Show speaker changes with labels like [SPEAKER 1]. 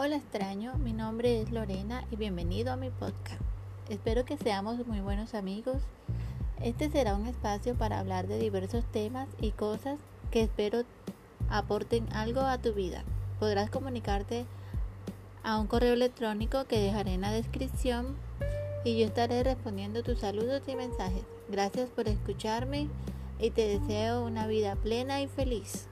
[SPEAKER 1] Hola extraño, mi nombre es Lorena y bienvenido a mi podcast. Espero que seamos muy buenos amigos. Este será un espacio para hablar de diversos temas y cosas que espero aporten algo a tu vida. Podrás comunicarte a un correo electrónico que dejaré en la descripción y yo estaré respondiendo tus saludos y mensajes. Gracias por escucharme y te deseo una vida plena y feliz.